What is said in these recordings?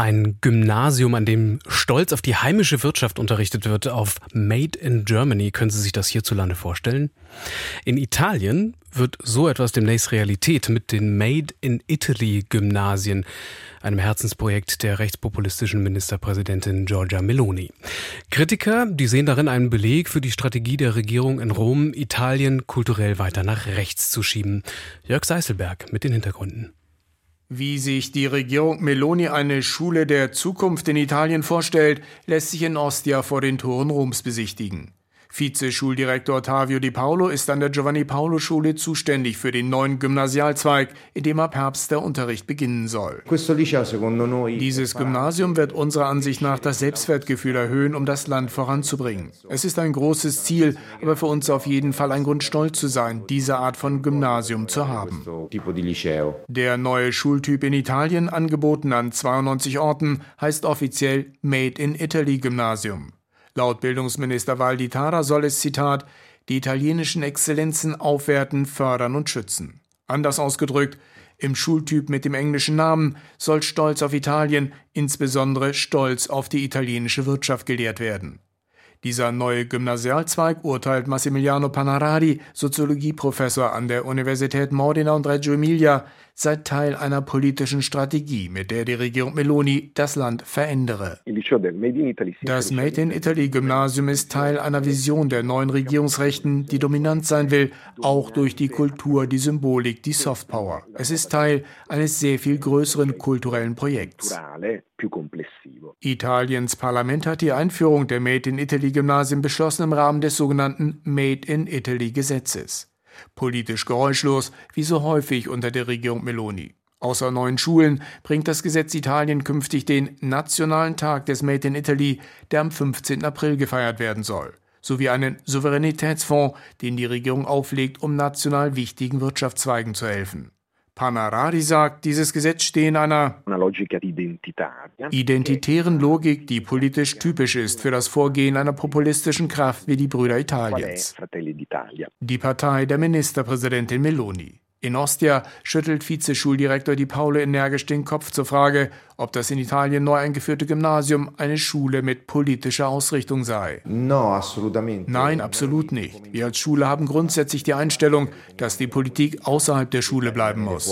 Ein Gymnasium, an dem stolz auf die heimische Wirtschaft unterrichtet wird, auf Made in Germany. Können Sie sich das hierzulande vorstellen? In Italien wird so etwas demnächst Realität mit den Made in Italy Gymnasien, einem Herzensprojekt der rechtspopulistischen Ministerpräsidentin Giorgia Meloni. Kritiker, die sehen darin einen Beleg für die Strategie der Regierung in Rom, Italien kulturell weiter nach rechts zu schieben. Jörg Seiselberg mit den Hintergründen. Wie sich die Regierung Meloni eine Schule der Zukunft in Italien vorstellt, lässt sich in Ostia vor den Toren Roms besichtigen. Vize-Schuldirektor Ottavio Di Paolo ist an der Giovanni Paolo Schule zuständig für den neuen Gymnasialzweig, in dem ab Herbst der Unterricht beginnen soll. Dieses Gymnasium wird unserer Ansicht nach das Selbstwertgefühl erhöhen, um das Land voranzubringen. Es ist ein großes Ziel, aber für uns auf jeden Fall ein Grund stolz zu sein, diese Art von Gymnasium zu haben. Der neue Schultyp in Italien, angeboten an 92 Orten, heißt offiziell Made in Italy Gymnasium. Laut Bildungsminister Valditara soll es, Zitat, die italienischen Exzellenzen aufwerten, fördern und schützen. Anders ausgedrückt, im Schultyp mit dem englischen Namen soll Stolz auf Italien, insbesondere Stolz auf die italienische Wirtschaft gelehrt werden. Dieser neue Gymnasialzweig, urteilt Massimiliano Panaradi, Soziologieprofessor an der Universität Modena und Reggio Emilia, sei Teil einer politischen Strategie, mit der die Regierung Meloni das Land verändere. Das Made in Italy Gymnasium ist Teil einer Vision der neuen Regierungsrechten, die dominant sein will, auch durch die Kultur, die Symbolik, die Softpower. Es ist Teil eines sehr viel größeren kulturellen Projekts. Italiens Parlament hat die Einführung der Made in Italy Gymnasien beschlossen im Rahmen des sogenannten Made in Italy Gesetzes. Politisch geräuschlos, wie so häufig unter der Regierung Meloni. Außer neuen Schulen bringt das Gesetz Italien künftig den Nationalen Tag des Made in Italy, der am 15. April gefeiert werden soll, sowie einen Souveränitätsfonds, den die Regierung auflegt, um national wichtigen Wirtschaftszweigen zu helfen. Panarari sagt, dieses Gesetz stehe in einer identitären Logik, die politisch typisch ist für das Vorgehen einer populistischen Kraft wie die Brüder Italiens. Die Partei der Ministerpräsidentin Meloni. In Ostia schüttelt Vizeschuldirektor Di Paolo energisch den Kopf zur Frage, ob das in Italien neu eingeführte Gymnasium eine Schule mit politischer Ausrichtung sei. Nein, absolut nicht. Wir als Schule haben grundsätzlich die Einstellung, dass die Politik außerhalb der Schule bleiben muss.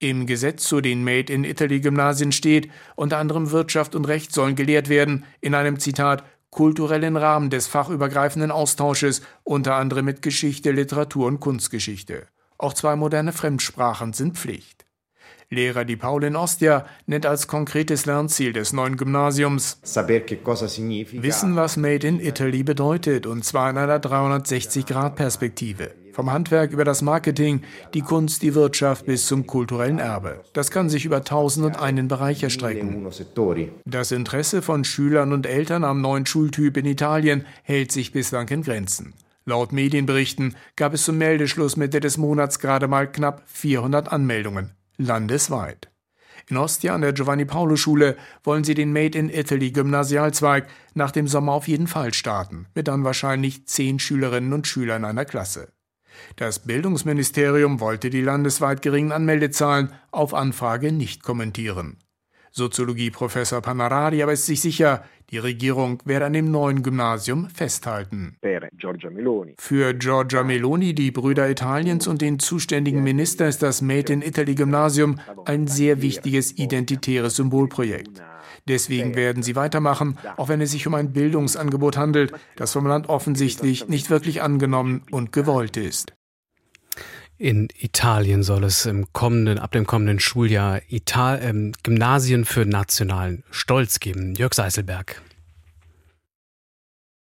Im Gesetz zu den Made in Italy Gymnasien steht, unter anderem Wirtschaft und Recht sollen gelehrt werden, in einem Zitat kulturellen Rahmen des fachübergreifenden Austausches, unter anderem mit Geschichte, Literatur und Kunstgeschichte. Auch zwei moderne Fremdsprachen sind Pflicht. Lehrer Di Paul in Ostia nennt als konkretes Lernziel des neuen Gymnasiums Wissen, was Made in Italy bedeutet, und zwar in einer 360-Grad-Perspektive. Vom Handwerk über das Marketing, die Kunst, die Wirtschaft bis zum kulturellen Erbe. Das kann sich über tausend und einen Bereich erstrecken. Das Interesse von Schülern und Eltern am neuen Schultyp in Italien hält sich bislang in Grenzen. Laut Medienberichten gab es zum Meldeschluss Mitte des Monats gerade mal knapp 400 Anmeldungen, landesweit. In Ostia an der Giovanni Paolo Schule wollen sie den Made in Italy Gymnasialzweig nach dem Sommer auf jeden Fall starten, mit dann wahrscheinlich zehn Schülerinnen und Schülern einer Klasse. Das Bildungsministerium wollte die landesweit geringen Anmeldezahlen auf Anfrage nicht kommentieren. Soziologieprofessor Panarari aber ist sich sicher, die Regierung werde an dem neuen Gymnasium festhalten. Für Giorgia Meloni, die Brüder Italiens und den zuständigen Minister ist das Made in Italy Gymnasium ein sehr wichtiges identitäres Symbolprojekt. Deswegen werden sie weitermachen, auch wenn es sich um ein Bildungsangebot handelt, das vom Land offensichtlich nicht wirklich angenommen und gewollt ist. In Italien soll es im kommenden, ab dem kommenden Schuljahr Ital ähm, Gymnasien für nationalen Stolz geben. Jörg Seiselberg.